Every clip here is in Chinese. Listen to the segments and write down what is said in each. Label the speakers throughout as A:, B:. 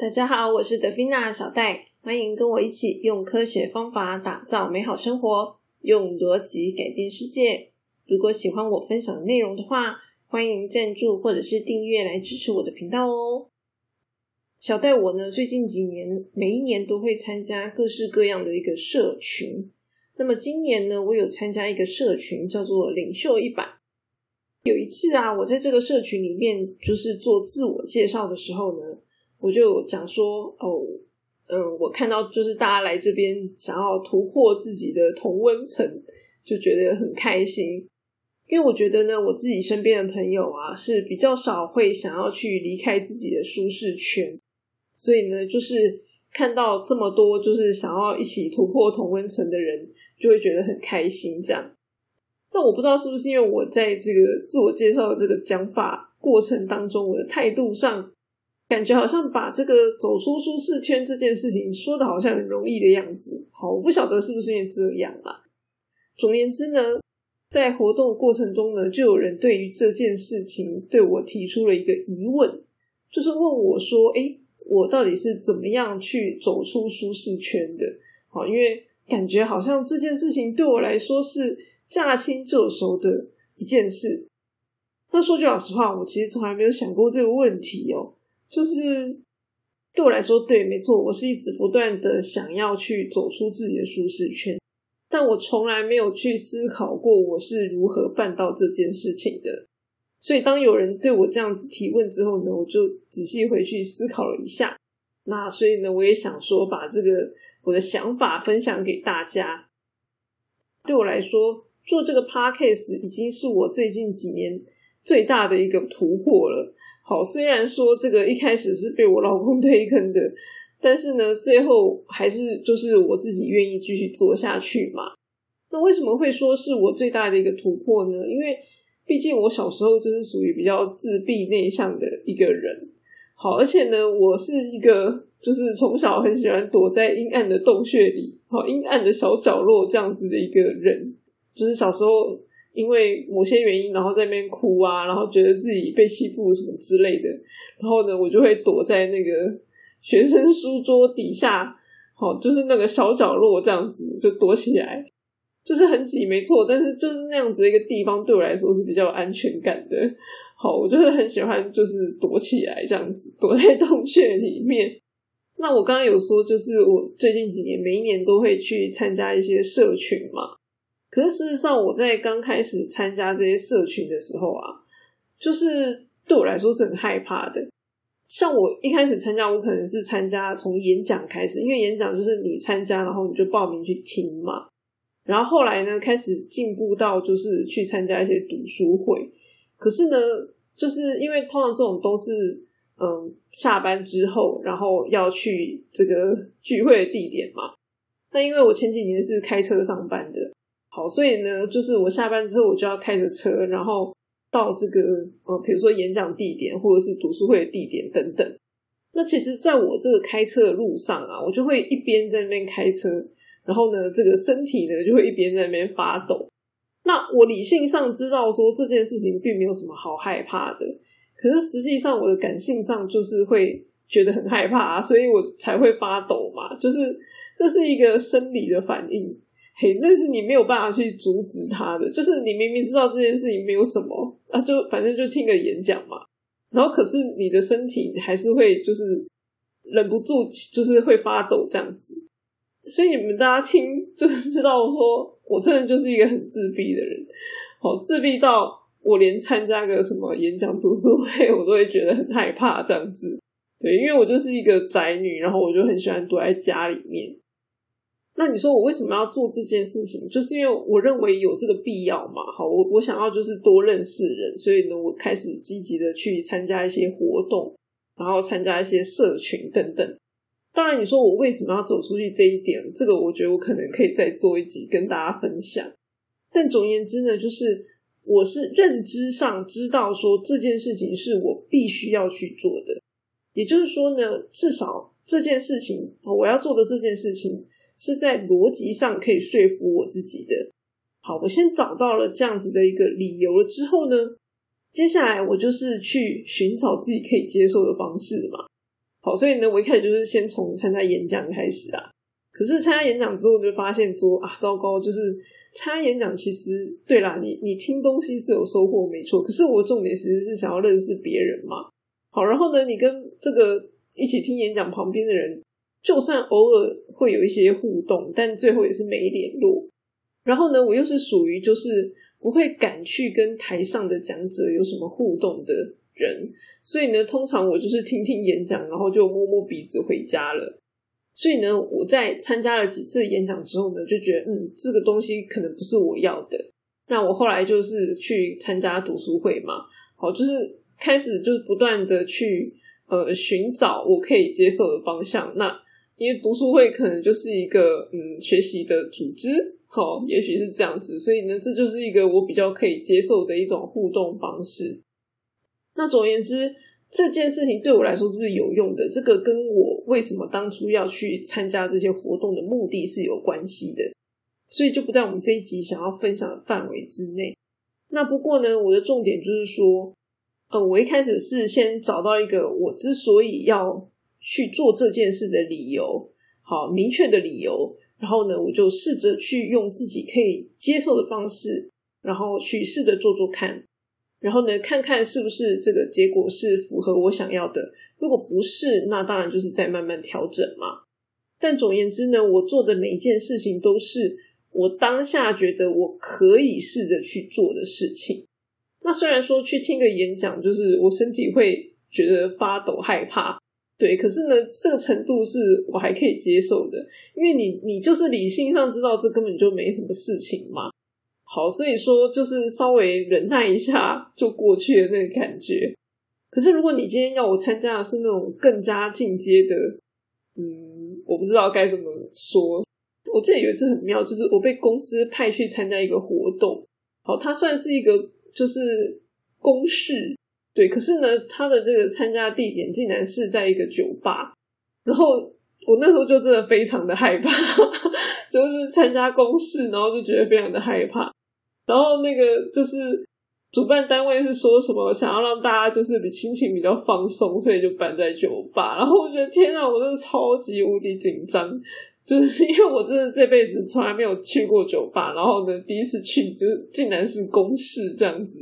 A: 大家好，我是德菲娜小戴，欢迎跟我一起用科学方法打造美好生活，用逻辑改变世界。如果喜欢我分享的内容的话，欢迎赞助或者是订阅来支持我的频道哦。小戴我呢，最近几年每一年都会参加各式各样的一个社群。那么今年呢，我有参加一个社群，叫做领袖一百。有一次啊，我在这个社群里面就是做自我介绍的时候呢，我就讲说哦，嗯，我看到就是大家来这边想要突破自己的同温层，就觉得很开心。因为我觉得呢，我自己身边的朋友啊是比较少会想要去离开自己的舒适圈，所以呢，就是看到这么多就是想要一起突破同温层的人，就会觉得很开心这样。那我不知道是不是因为我在这个自我介绍的这个讲法过程当中，我的态度上感觉好像把这个走出舒适圈这件事情说的好像很容易的样子。好，我不晓得是不是因为这样啦。总言之呢，在活动过程中呢，就有人对于这件事情对我提出了一个疑问，就是问我说：“哎，我到底是怎么样去走出舒适圈的？”好，因为感觉好像这件事情对我来说是。驾轻就熟的一件事。那说句老实话，我其实从来没有想过这个问题哦。就是对我来说，对，没错，我是一直不断的想要去走出自己的舒适圈，但我从来没有去思考过我是如何办到这件事情的。所以，当有人对我这样子提问之后呢，我就仔细回去思考了一下。那所以呢，我也想说，把这个我的想法分享给大家。对我来说。做这个 podcast 已经是我最近几年最大的一个突破了。好，虽然说这个一开始是被我老公推坑的，但是呢，最后还是就是我自己愿意继续做下去嘛。那为什么会说是我最大的一个突破呢？因为毕竟我小时候就是属于比较自闭内向的一个人。好，而且呢，我是一个就是从小很喜欢躲在阴暗的洞穴里，好阴暗的小角落这样子的一个人。就是小时候因为某些原因，然后在那边哭啊，然后觉得自己被欺负什么之类的，然后呢，我就会躲在那个学生书桌底下，好，就是那个小角落这样子就躲起来，就是很挤，没错，但是就是那样子的一个地方对我来说是比较有安全感的。好，我就是很喜欢就是躲起来这样子，躲在洞穴里面。那我刚刚有说，就是我最近几年每一年都会去参加一些社群嘛。可是事实上，我在刚开始参加这些社群的时候啊，就是对我来说是很害怕的。像我一开始参加，我可能是参加从演讲开始，因为演讲就是你参加，然后你就报名去听嘛。然后后来呢，开始进步到就是去参加一些读书会。可是呢，就是因为通常这种都是嗯下班之后，然后要去这个聚会的地点嘛。那因为我前几年是开车上班的。好，所以呢，就是我下班之后，我就要开着车，然后到这个呃，比如说演讲地点或者是读书会的地点等等。那其实，在我这个开车的路上啊，我就会一边在那边开车，然后呢，这个身体呢就会一边在那边发抖。那我理性上知道说这件事情并没有什么好害怕的，可是实际上我的感性上就是会觉得很害怕，所以我才会发抖嘛。就是这是一个生理的反应。嘿，那是你没有办法去阻止他的，就是你明明知道这件事情没有什么，啊，就反正就听个演讲嘛，然后可是你的身体还是会就是忍不住，就是会发抖这样子，所以你们大家听就是知道，说我真的就是一个很自闭的人，好自闭到我连参加个什么演讲读书会，我都会觉得很害怕这样子，对，因为我就是一个宅女，然后我就很喜欢躲在家里面。那你说我为什么要做这件事情？就是因为我认为有这个必要嘛。好，我我想要就是多认识人，所以呢，我开始积极的去参加一些活动，然后参加一些社群等等。当然，你说我为什么要走出去这一点，这个我觉得我可能可以再做一集跟大家分享。但总而言之呢，就是我是认知上知道说这件事情是我必须要去做的，也就是说呢，至少这件事情我要做的这件事情。是在逻辑上可以说服我自己的。好，我先找到了这样子的一个理由了之后呢，接下来我就是去寻找自己可以接受的方式嘛。好，所以呢，我一开始就是先从参加演讲开始啊。可是参加演讲之后，就发现说啊，糟糕，就是参加演讲其实对啦，你你听东西是有收获没错，可是我重点其实是想要认识别人嘛。好，然后呢，你跟这个一起听演讲旁边的人，就算偶尔会有一些互动，但最后也是没联络。然后呢，我又是属于就是不会敢去跟台上的讲者有什么互动的人，所以呢，通常我就是听听演讲，然后就摸摸鼻子回家了。所以呢，我在参加了几次演讲之后呢，就觉得嗯，这个东西可能不是我要的。那我后来就是去参加读书会嘛，好，就是开始就是不断的去呃寻找我可以接受的方向。那因为读书会可能就是一个嗯学习的组织，好，也许是这样子。所以呢，这就是一个我比较可以接受的一种互动方式。那总而言之。这件事情对我来说是不是有用的？这个跟我为什么当初要去参加这些活动的目的是有关系的，所以就不在我们这一集想要分享的范围之内。那不过呢，我的重点就是说，呃，我一开始是先找到一个我之所以要去做这件事的理由，好明确的理由，然后呢，我就试着去用自己可以接受的方式，然后去试着做做看。然后呢，看看是不是这个结果是符合我想要的。如果不是，那当然就是在慢慢调整嘛。但总言之呢，我做的每一件事情都是我当下觉得我可以试着去做的事情。那虽然说去听个演讲，就是我身体会觉得发抖害怕，对，可是呢，这个程度是我还可以接受的，因为你你就是理性上知道这根本就没什么事情嘛。好，所以说就是稍微忍耐一下就过去的那个感觉。可是如果你今天要我参加的是那种更加进阶的，嗯，我不知道该怎么说。我记得有一次很妙，就是我被公司派去参加一个活动，好，它算是一个就是公事，对。可是呢，他的这个参加地点竟然是在一个酒吧，然后我那时候就真的非常的害怕，就是参加公事，然后就觉得非常的害怕。然后那个就是主办单位是说什么想要让大家就是比心情比较放松，所以就办在酒吧。然后我觉得天啊，我真的超级无敌紧张，就是 因为我真的这辈子从来没有去过酒吧，然后呢第一次去就竟然是公事这样子。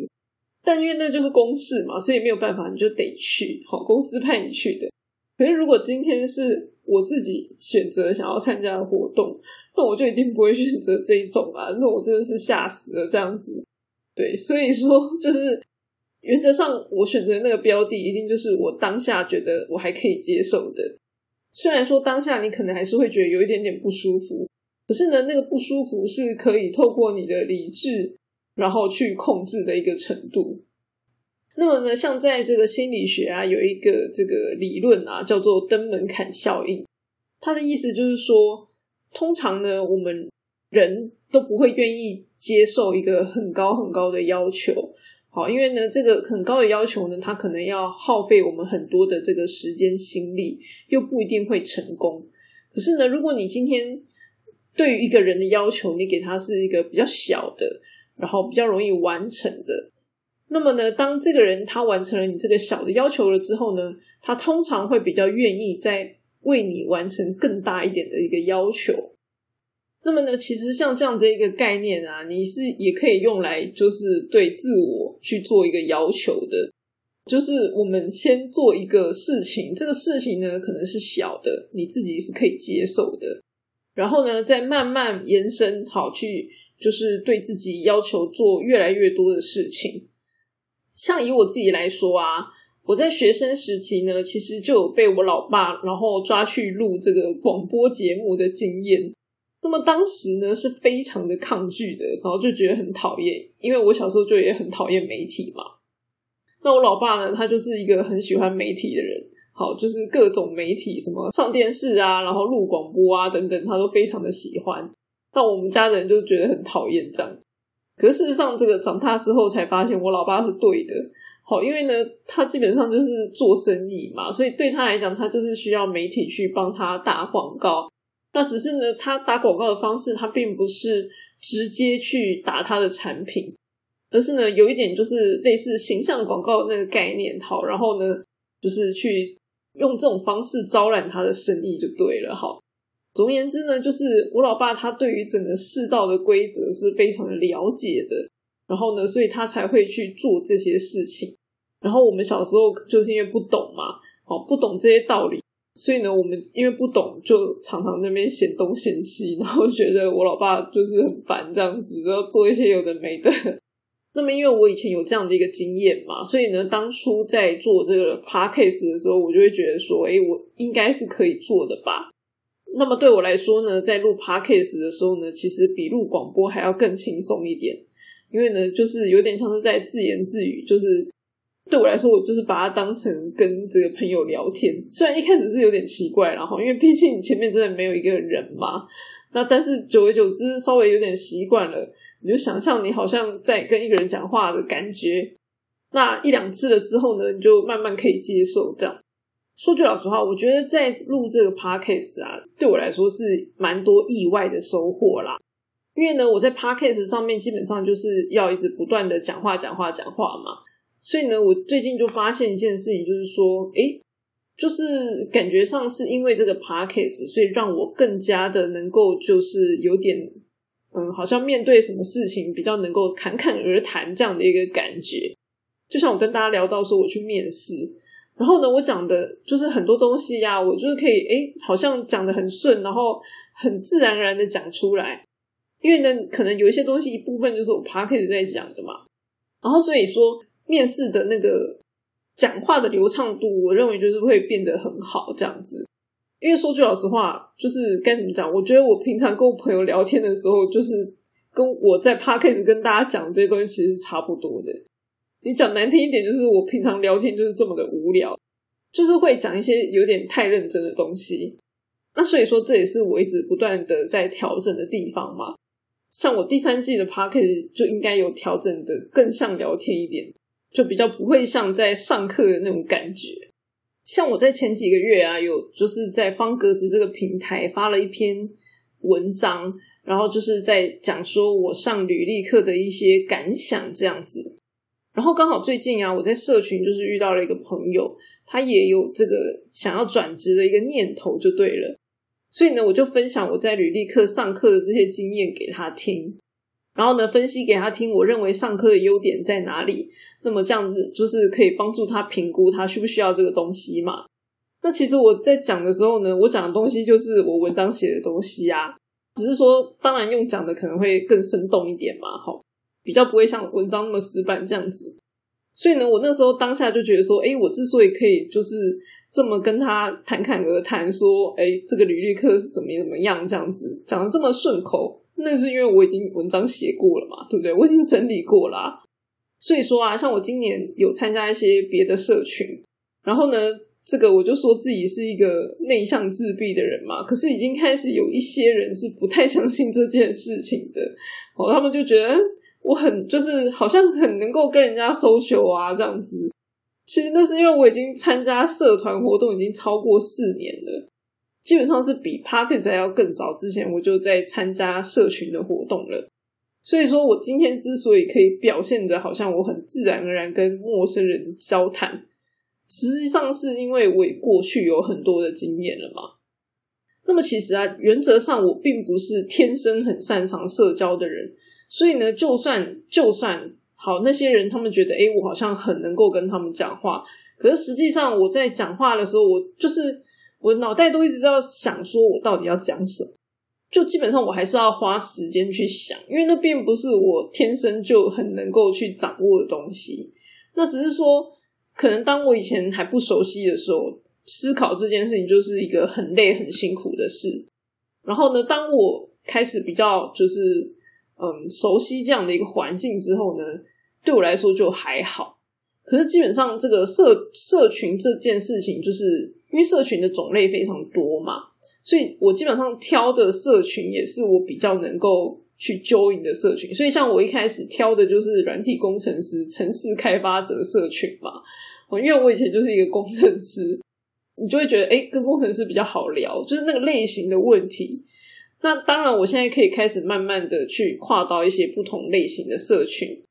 A: 但因为那就是公事嘛，所以没有办法，你就得去。好，公司派你去的。可是如果今天是我自己选择想要参加的活动。那我就一定不会选择这一种啊！那我真的是吓死了，这样子。对，所以说就是原则上，我选择那个标的，一定就是我当下觉得我还可以接受的。虽然说当下你可能还是会觉得有一点点不舒服，可是呢，那个不舒服是可以透过你的理智，然后去控制的一个程度。那么呢，像在这个心理学啊，有一个这个理论啊，叫做登门槛效应。它的意思就是说。通常呢，我们人都不会愿意接受一个很高很高的要求，好，因为呢，这个很高的要求呢，它可能要耗费我们很多的这个时间心力，又不一定会成功。可是呢，如果你今天对于一个人的要求，你给他是一个比较小的，然后比较容易完成的，那么呢，当这个人他完成了你这个小的要求了之后呢，他通常会比较愿意在。为你完成更大一点的一个要求，那么呢，其实像这样的一个概念啊，你是也可以用来就是对自我去做一个要求的，就是我们先做一个事情，这个事情呢可能是小的，你自己是可以接受的，然后呢再慢慢延伸，好去就是对自己要求做越来越多的事情。像以我自己来说啊。我在学生时期呢，其实就有被我老爸然后抓去录这个广播节目的经验。那么当时呢是非常的抗拒的，然后就觉得很讨厌，因为我小时候就也很讨厌媒体嘛。那我老爸呢，他就是一个很喜欢媒体的人，好，就是各种媒体，什么上电视啊，然后录广播啊等等，他都非常的喜欢。那我们家的人就觉得很讨厌这样。可是事实上，这个长大之后才发现，我老爸是对的。好，因为呢，他基本上就是做生意嘛，所以对他来讲，他就是需要媒体去帮他打广告。那只是呢，他打广告的方式，他并不是直接去打他的产品，而是呢，有一点就是类似形象广告那个概念。好，然后呢，就是去用这种方式招揽他的生意就对了。好，总而言之呢，就是我老爸他对于整个世道的规则是非常的了解的，然后呢，所以他才会去做这些事情。然后我们小时候就是因为不懂嘛，哦，不懂这些道理。所以呢，我们因为不懂，就常常那边嫌东嫌西，然后觉得我老爸就是很烦这样子，然后做一些有的没的。那么，因为我以前有这样的一个经验嘛，所以呢，当初在做这个 podcast 的时候，我就会觉得说，哎，我应该是可以做的吧。那么对我来说呢，在录 podcast 的时候呢，其实比录广播还要更轻松一点，因为呢，就是有点像是在自言自语，就是。对我来说，我就是把它当成跟这个朋友聊天。虽然一开始是有点奇怪，然后因为毕竟你前面真的没有一个人嘛，那但是久而久之，稍微有点习惯了，你就想象你好像在跟一个人讲话的感觉。那一两次了之后呢，你就慢慢可以接受。这样说句老实话，我觉得在录这个 podcast 啊，对我来说是蛮多意外的收获啦。因为呢，我在 podcast 上面基本上就是要一直不断的讲话、讲话、讲话嘛。所以呢，我最近就发现一件事情，就是说，诶，就是感觉上是因为这个 podcast，所以让我更加的能够，就是有点，嗯，好像面对什么事情比较能够侃侃而谈这样的一个感觉。就像我跟大家聊到说，我去面试，然后呢，我讲的就是很多东西呀，我就是可以，诶，好像讲的很顺，然后很自然而然的讲出来。因为呢，可能有一些东西一部分就是我 podcast 在讲的嘛，然后所以说。面试的那个讲话的流畅度，我认为就是会变得很好这样子。因为说句老实话，就是该怎么讲？我觉得我平常跟我朋友聊天的时候，就是跟我在 podcast 跟大家讲这些东西，其实是差不多的。你讲难听一点，就是我平常聊天就是这么的无聊，就是会讲一些有点太认真的东西。那所以说，这也是我一直不断的在调整的地方嘛。像我第三季的 podcast 就应该有调整的更像聊天一点。就比较不会像在上课的那种感觉。像我在前几个月啊，有就是在方格子这个平台发了一篇文章，然后就是在讲说我上履历课的一些感想这样子。然后刚好最近啊，我在社群就是遇到了一个朋友，他也有这个想要转职的一个念头，就对了。所以呢，我就分享我在履历课上课的这些经验给他听。然后呢，分析给他听，我认为上课的优点在哪里？那么这样子就是可以帮助他评估他需不需要这个东西嘛？那其实我在讲的时候呢，我讲的东西就是我文章写的东西啊，只是说当然用讲的可能会更生动一点嘛，好，比较不会像文章那么死板这样子。所以呢，我那时候当下就觉得说，哎，我之所以可以就是这么跟他侃侃而谈，说，哎，这个履历课是怎么怎么样这样子讲的这么顺口。那是因为我已经文章写过了嘛，对不对？我已经整理过啦。所以说啊，像我今年有参加一些别的社群，然后呢，这个我就说自己是一个内向自闭的人嘛。可是已经开始有一些人是不太相信这件事情的，哦，他们就觉得我很就是好像很能够跟人家搜求啊这样子。其实那是因为我已经参加社团活动已经超过四年了。基本上是比 p a r k e s 还要更早之前，我就在参加社群的活动了。所以说我今天之所以可以表现的好像我很自然而然跟陌生人交谈，实际上是因为我过去有很多的经验了嘛。那么其实啊，原则上我并不是天生很擅长社交的人，所以呢，就算就算好那些人他们觉得，哎，我好像很能够跟他们讲话，可是实际上我在讲话的时候，我就是。我脑袋都一直在想，说我到底要讲什么，就基本上我还是要花时间去想，因为那并不是我天生就很能够去掌握的东西。那只是说，可能当我以前还不熟悉的时候，思考这件事情就是一个很累、很辛苦的事。然后呢，当我开始比较就是嗯熟悉这样的一个环境之后呢，对我来说就还好。可是基本上这个社社群这件事情就是。因为社群的种类非常多嘛，所以我基本上挑的社群也是我比较能够去 join 的社群。所以像我一开始挑的就是软体工程师、城市开发者社群嘛。因为我以前就是一个工程师，你就会觉得哎，跟工程师比较好聊，就是那个类型的问题。那当然，我现在可以开始慢慢的去跨到一些不同类型的社群，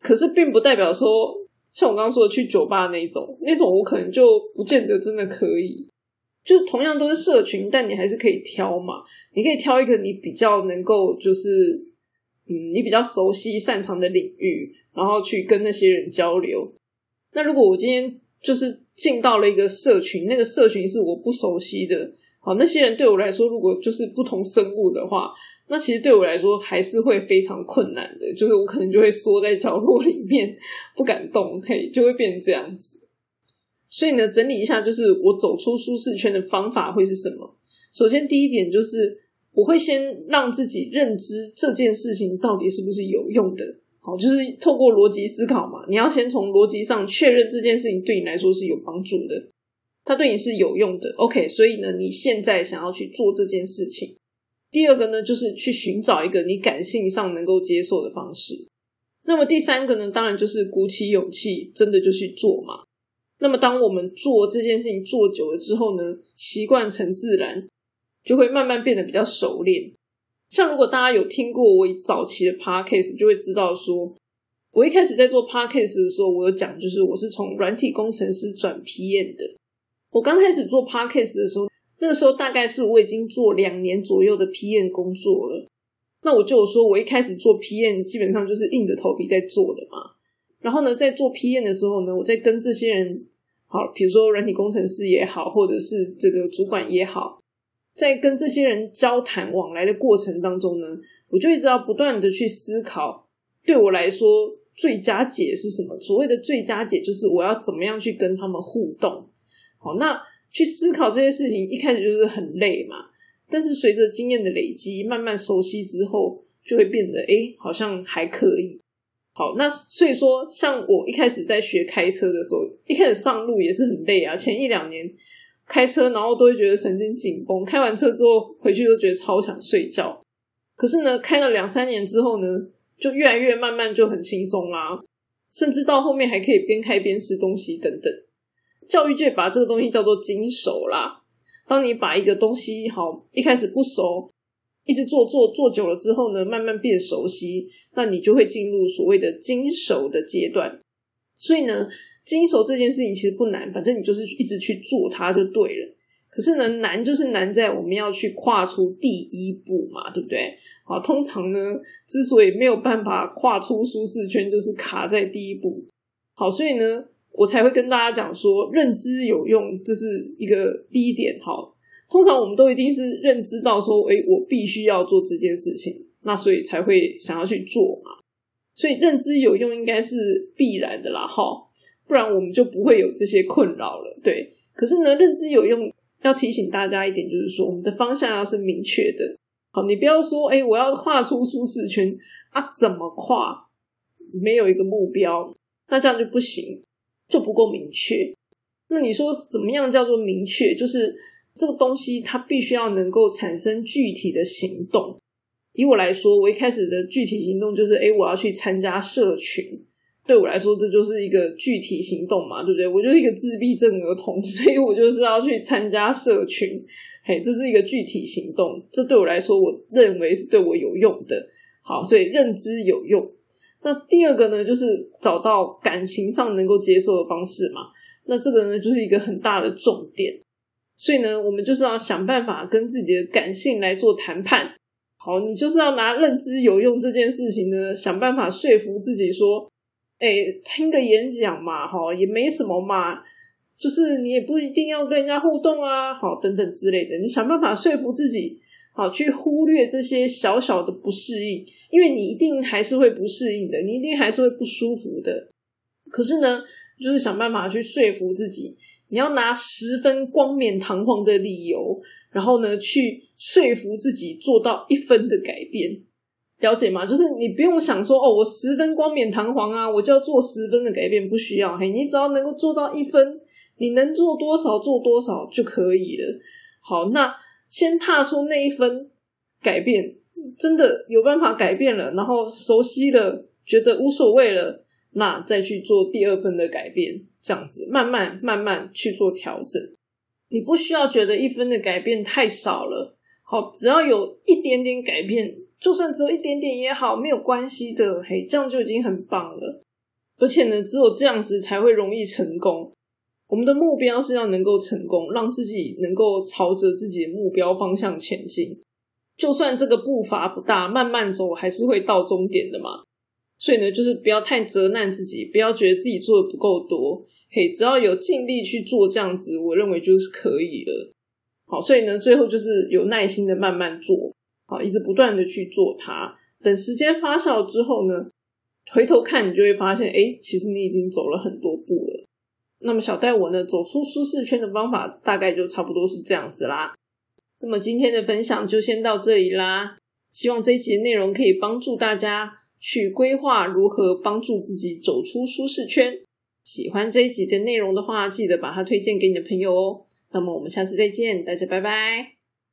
A: 可是并不代表说。像我刚刚说的去酒吧那种，那种我可能就不见得真的可以。就同样都是社群，但你还是可以挑嘛。你可以挑一个你比较能够，就是嗯，你比较熟悉、擅长的领域，然后去跟那些人交流。那如果我今天就是进到了一个社群，那个社群是我不熟悉的，好，那些人对我来说，如果就是不同生物的话，那其实对我来说还是会非常困难的。就是我可能就会缩在角落里面，不敢动，嘿，就会变成这样子。所以呢，整理一下，就是我走出舒适圈的方法会是什么？首先，第一点就是我会先让自己认知这件事情到底是不是有用的。好，就是透过逻辑思考嘛，你要先从逻辑上确认这件事情对你来说是有帮助的，它对你是有用的。OK，所以呢，你现在想要去做这件事情。第二个呢，就是去寻找一个你感性上能够接受的方式。那么第三个呢，当然就是鼓起勇气，真的就去做嘛。那么，当我们做这件事情做久了之后呢，习惯成自然，就会慢慢变得比较熟练。像如果大家有听过我早期的 podcast，就会知道说，我一开始在做 podcast 的时候，我有讲，就是我是从软体工程师转 PM 的。我刚开始做 podcast 的时候，那个时候大概是我已经做两年左右的 PM 工作了。那我就说我一开始做 PM，基本上就是硬着头皮在做的嘛。然后呢，在做 PM 的时候呢，我在跟这些人，好，比如说软体工程师也好，或者是这个主管也好，在跟这些人交谈往来的过程当中呢，我就一直要不断的去思考，对我来说最佳解是什么？所谓的最佳解就是我要怎么样去跟他们互动。好，那去思考这些事情，一开始就是很累嘛，但是随着经验的累积，慢慢熟悉之后，就会变得哎，好像还可以。好，那所以说，像我一开始在学开车的时候，一开始上路也是很累啊。前一两年开车，然后都会觉得神经紧绷，开完车之后回去都觉得超想睡觉。可是呢，开了两三年之后呢，就越来越慢慢就很轻松啦，甚至到后面还可以边开边吃东西等等。教育界把这个东西叫做精熟啦。当你把一个东西好一开始不熟。一直做做做久了之后呢，慢慢变熟悉，那你就会进入所谓的精熟的阶段。所以呢，精熟这件事情其实不难，反正你就是一直去做它就对了。可是呢，难就是难在我们要去跨出第一步嘛，对不对？好，通常呢，之所以没有办法跨出舒适圈，就是卡在第一步。好，所以呢，我才会跟大家讲说，认知有用，这是一个第一点。好。通常我们都一定是认知到说，哎，我必须要做这件事情，那所以才会想要去做嘛。所以认知有用应该是必然的啦，哈，不然我们就不会有这些困扰了。对，可是呢，认知有用要提醒大家一点，就是说我们的方向要是明确的。好，你不要说，哎，我要跨出舒适圈啊，怎么跨？没有一个目标，那这样就不行，就不够明确。那你说怎么样叫做明确？就是。这个东西它必须要能够产生具体的行动。以我来说，我一开始的具体行动就是，哎，我要去参加社群。对我来说，这就是一个具体行动嘛，对不对？我就是一个自闭症儿童，所以我就是要去参加社群。嘿，这是一个具体行动，这对我来说，我认为是对我有用的。好，所以认知有用。那第二个呢，就是找到感情上能够接受的方式嘛。那这个呢，就是一个很大的重点。所以呢，我们就是要想办法跟自己的感性来做谈判。好，你就是要拿认知有用这件事情呢，想办法说服自己说：“哎，听个演讲嘛，哈，也没什么嘛，就是你也不一定要跟人家互动啊，好，等等之类的。你想办法说服自己，好，去忽略这些小小的不适应，因为你一定还是会不适应的，你一定还是会不舒服的。可是呢，就是想办法去说服自己。”你要拿十分光冕堂皇的理由，然后呢，去说服自己做到一分的改变，了解吗？就是你不用想说哦，我十分光冕堂皇啊，我就要做十分的改变，不需要。嘿，你只要能够做到一分，你能做多少做多少就可以了。好，那先踏出那一分改变，真的有办法改变了，然后熟悉了，觉得无所谓了。那再去做第二分的改变，这样子慢慢慢慢去做调整。你不需要觉得一分的改变太少了，好，只要有一点点改变，就算只有一点点也好，没有关系的，嘿，这样就已经很棒了。而且呢，只有这样子才会容易成功。我们的目标是要能够成功，让自己能够朝着自己的目标方向前进。就算这个步伐不大，慢慢走还是会到终点的嘛。所以呢，就是不要太责难自己，不要觉得自己做的不够多。嘿，只要有尽力去做这样子，我认为就是可以了。好，所以呢，最后就是有耐心的慢慢做，好，一直不断的去做它。等时间发酵之后呢，回头看你就会发现，哎，其实你已经走了很多步了。那么小戴我呢，走出舒适圈的方法大概就差不多是这样子啦。那么今天的分享就先到这里啦。希望这一集的内容可以帮助大家去规划如何帮助自己走出舒适圈。喜欢这一集的内容的话，记得把它推荐给你的朋友哦。那么我们下次再见，大家拜拜。